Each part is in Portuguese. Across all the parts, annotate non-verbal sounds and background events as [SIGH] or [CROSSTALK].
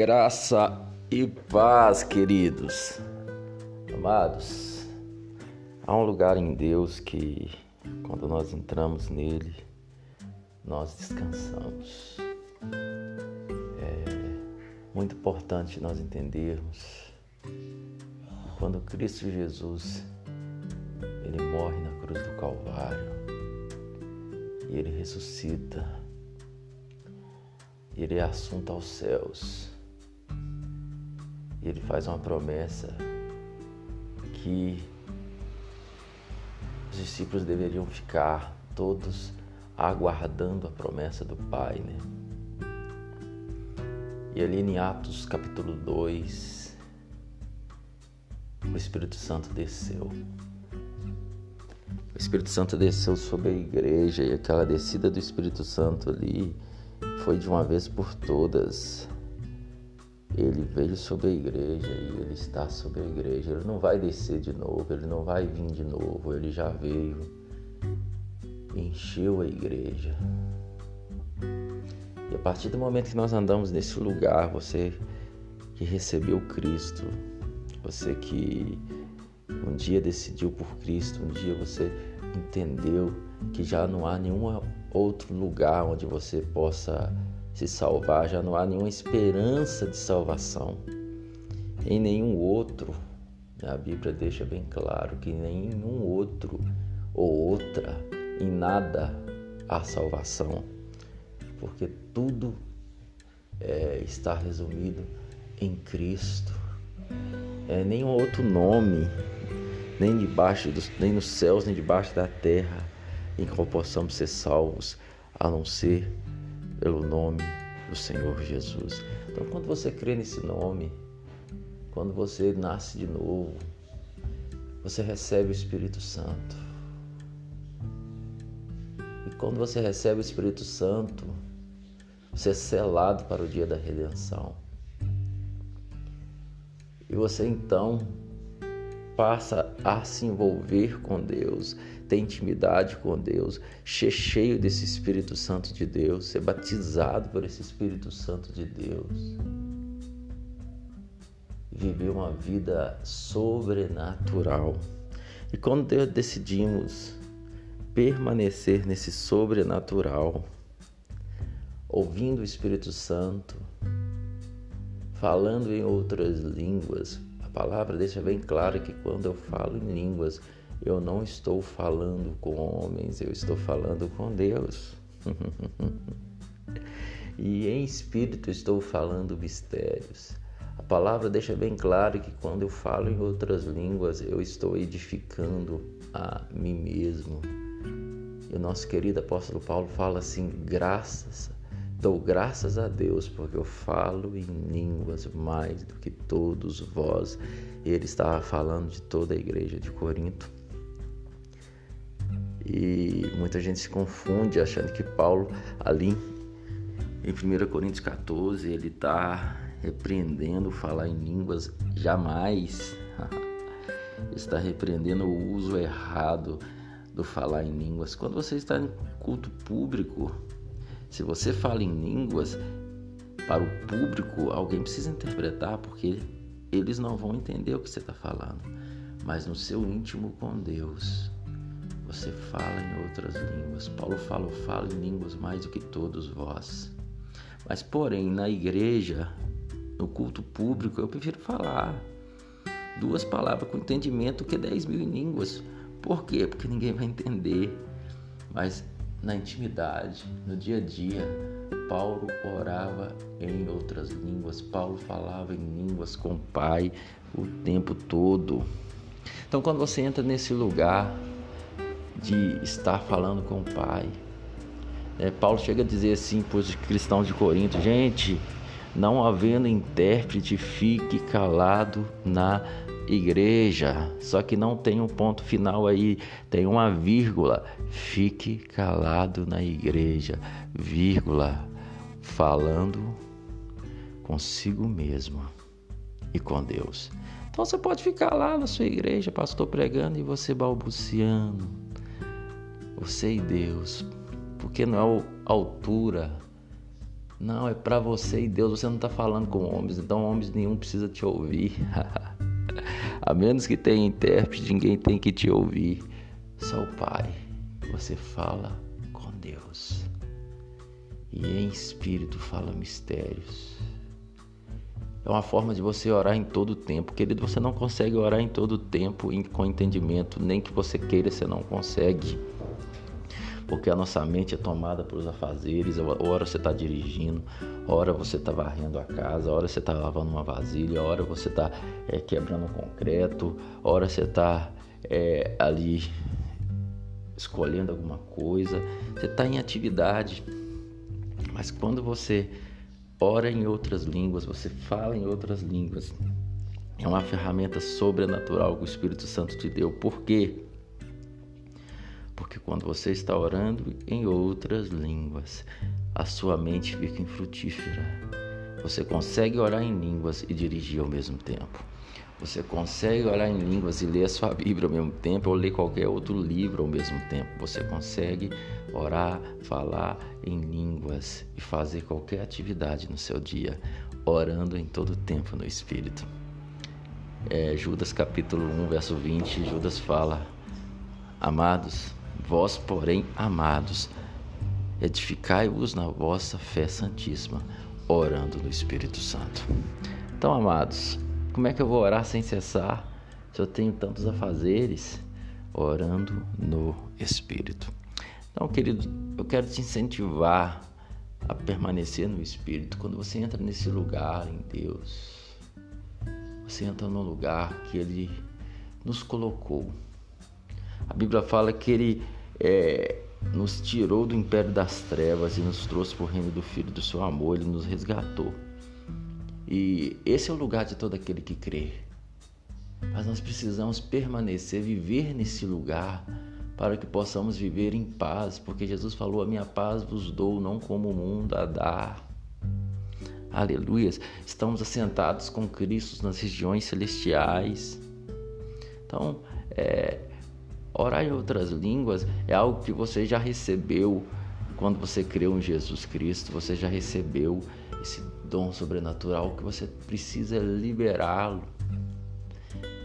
Graça e paz, queridos. Amados, há um lugar em Deus que, quando nós entramos nele, nós descansamos. É muito importante nós entendermos quando Cristo Jesus ele morre na cruz do Calvário e ele ressuscita, ele é assunto aos céus e ele faz uma promessa que os discípulos deveriam ficar todos aguardando a promessa do Pai, né? E ali em Atos capítulo 2, o Espírito Santo desceu. O Espírito Santo desceu sobre a igreja e aquela descida do Espírito Santo ali foi de uma vez por todas ele veio sobre a igreja e ele está sobre a igreja. Ele não vai descer de novo, ele não vai vir de novo, ele já veio, encheu a igreja. E a partir do momento que nós andamos nesse lugar, você que recebeu Cristo, você que um dia decidiu por Cristo, um dia você entendeu que já não há nenhum outro lugar onde você possa se salvar, já não há nenhuma esperança de salvação em nenhum outro. A Bíblia deixa bem claro que nenhum outro ou outra, em nada há salvação, porque tudo é, está resumido em Cristo. É, nenhum outro nome, nem debaixo dos, nem nos céus, nem debaixo da terra, em qual possamos ser salvos, a não ser pelo nome do Senhor Jesus. Então, quando você crê nesse nome, quando você nasce de novo, você recebe o Espírito Santo. E quando você recebe o Espírito Santo, você é selado para o dia da redenção. E você então passa a se envolver com Deus, ter intimidade com Deus, ser cheio desse Espírito Santo de Deus, ser batizado por esse Espírito Santo de Deus. Viver uma vida sobrenatural. E quando decidimos permanecer nesse sobrenatural, ouvindo o Espírito Santo, falando em outras línguas, palavra deixa bem claro que quando eu falo em línguas, eu não estou falando com homens, eu estou falando com Deus. [LAUGHS] e em espírito estou falando mistérios. A palavra deixa bem claro que quando eu falo em outras línguas, eu estou edificando a mim mesmo. E o nosso querido apóstolo Paulo fala assim: graças Dou graças a Deus porque eu falo em línguas mais do que todos vós. Ele estava falando de toda a igreja de Corinto. E muita gente se confunde achando que Paulo, ali em 1 Coríntios 14, ele está repreendendo falar em línguas. Jamais [LAUGHS] está repreendendo o uso errado do falar em línguas. Quando você está em culto público, se você fala em línguas para o público, alguém precisa interpretar porque eles não vão entender o que você está falando. Mas no seu íntimo com Deus, você fala em outras línguas. Paulo fala, eu falo em línguas mais do que todos vós. Mas, porém, na igreja, no culto público, eu prefiro falar duas palavras com entendimento que dez mil em línguas. Por quê? Porque ninguém vai entender. Mas na intimidade, no dia a dia, Paulo orava em outras línguas, Paulo falava em línguas com o Pai o tempo todo. Então, quando você entra nesse lugar de estar falando com o Pai, né, Paulo chega a dizer assim para os cristãos de Corinto: gente, não havendo intérprete, fique calado na igreja. Só que não tem um ponto final aí, tem uma vírgula. Fique calado na igreja, vírgula, falando consigo mesmo e com Deus. Então você pode ficar lá na sua igreja, pastor pregando e você balbuciando. Você e Deus, porque não é altura Não, é para você e Deus. Você não está falando com homens, então homens nenhum precisa te ouvir. [LAUGHS] [LAUGHS] A menos que tenha intérprete, ninguém tem que te ouvir. Só o Pai. Você fala com Deus. E em espírito fala mistérios. É uma forma de você orar em todo o tempo. Querido, você não consegue orar em todo o tempo com entendimento, nem que você queira, você não consegue porque a nossa mente é tomada pelos afazeres. Hora você está dirigindo, hora você está varrendo a casa, hora você está lavando uma vasilha, hora você está é, quebrando um concreto, hora você está é, ali escolhendo alguma coisa. Você está em atividade, mas quando você ora em outras línguas, você fala em outras línguas. É uma ferramenta sobrenatural que o Espírito Santo te deu. Por quê? Porque quando você está orando em outras línguas, a sua mente fica infrutífera. Você consegue orar em línguas e dirigir ao mesmo tempo. Você consegue orar em línguas e ler a sua Bíblia ao mesmo tempo ou ler qualquer outro livro ao mesmo tempo. Você consegue orar, falar em línguas e fazer qualquer atividade no seu dia, orando em todo tempo no Espírito. É, Judas capítulo 1, verso 20, Judas fala: Amados, Vós, porém, amados, edificai-vos na vossa fé santíssima, orando no Espírito Santo. Então, amados, como é que eu vou orar sem cessar se eu tenho tantos afazeres? Orando no Espírito. Então, querido, eu quero te incentivar a permanecer no Espírito. Quando você entra nesse lugar em Deus, você entra no lugar que Ele nos colocou. A Bíblia fala que Ele é, nos tirou do império das trevas e nos trouxe para o reino do Filho do seu amor, ele nos resgatou. E esse é o lugar de todo aquele que crê. Mas nós precisamos permanecer, viver nesse lugar para que possamos viver em paz, porque Jesus falou: A minha paz vos dou, não como o mundo a dar. Aleluias. Estamos assentados com Cristo nas regiões celestiais. Então, é, Orar em outras línguas é algo que você já recebeu quando você creu em Jesus Cristo, você já recebeu esse dom sobrenatural que você precisa liberá-lo.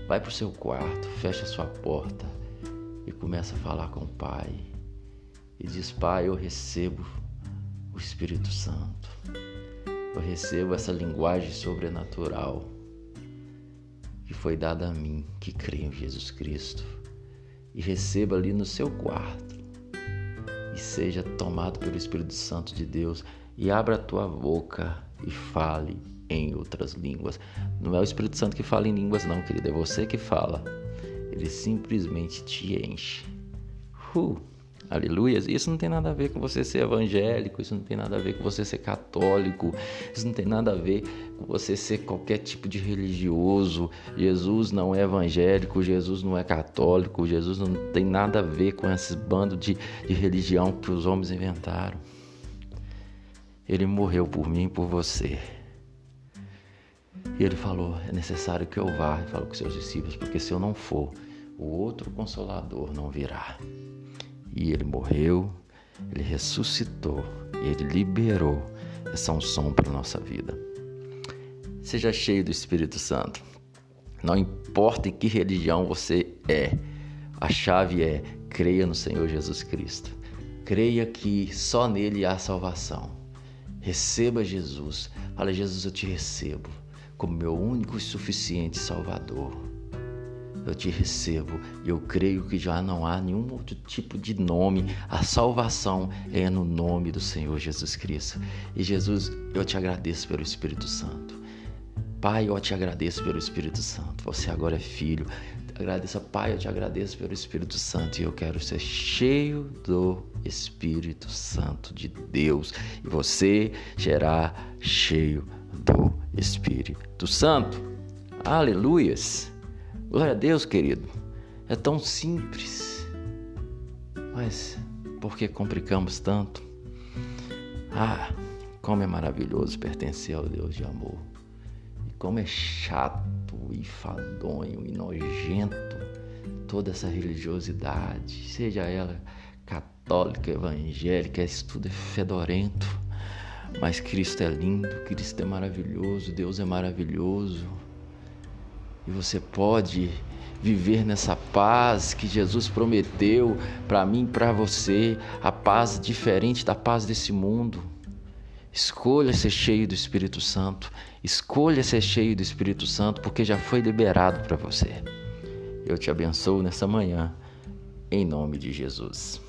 Vai para o seu quarto, fecha sua porta e começa a falar com o Pai. E diz: Pai, eu recebo o Espírito Santo. Eu recebo essa linguagem sobrenatural que foi dada a mim, que creio em Jesus Cristo e receba ali no seu quarto e seja tomado pelo Espírito Santo de Deus e abra a tua boca e fale em outras línguas. Não é o Espírito Santo que fala em línguas, não, querido, é você que fala. Ele simplesmente te enche. Uh. Aleluias. Isso não tem nada a ver com você ser evangélico, isso não tem nada a ver com você ser católico, isso não tem nada a ver com você ser qualquer tipo de religioso. Jesus não é evangélico, Jesus não é católico, Jesus não tem nada a ver com esses bandos de, de religião que os homens inventaram. Ele morreu por mim e por você. E ele falou: é necessário que eu vá, falou com seus discípulos, porque se eu não for, o outro consolador não virá. E ele morreu, ele ressuscitou, ele liberou essa unção para nossa vida. Seja cheio do Espírito Santo. Não importa em que religião você é, a chave é creia no Senhor Jesus Cristo. Creia que só nele há salvação. Receba Jesus. Fala, Jesus, eu te recebo como meu único e suficiente Salvador eu te recebo. Eu creio que já não há nenhum outro tipo de nome. A salvação é no nome do Senhor Jesus Cristo. E Jesus, eu te agradeço pelo Espírito Santo. Pai, eu te agradeço pelo Espírito Santo. Você agora é filho. Agradeça, Pai, eu te agradeço pelo Espírito Santo e eu quero ser cheio do Espírito Santo de Deus. E você será cheio do Espírito Santo. Aleluias! Glória a Deus, querido. É tão simples. Mas por que complicamos tanto? Ah, como é maravilhoso pertencer ao Deus de amor. E como é chato e fadonho e nojento toda essa religiosidade, seja ela católica, evangélica, isso tudo é fedorento. Mas Cristo é lindo, Cristo é maravilhoso, Deus é maravilhoso. E você pode viver nessa paz que Jesus prometeu para mim e para você, a paz diferente da paz desse mundo. Escolha ser cheio do Espírito Santo. Escolha ser cheio do Espírito Santo, porque já foi liberado para você. Eu te abençoo nessa manhã, em nome de Jesus.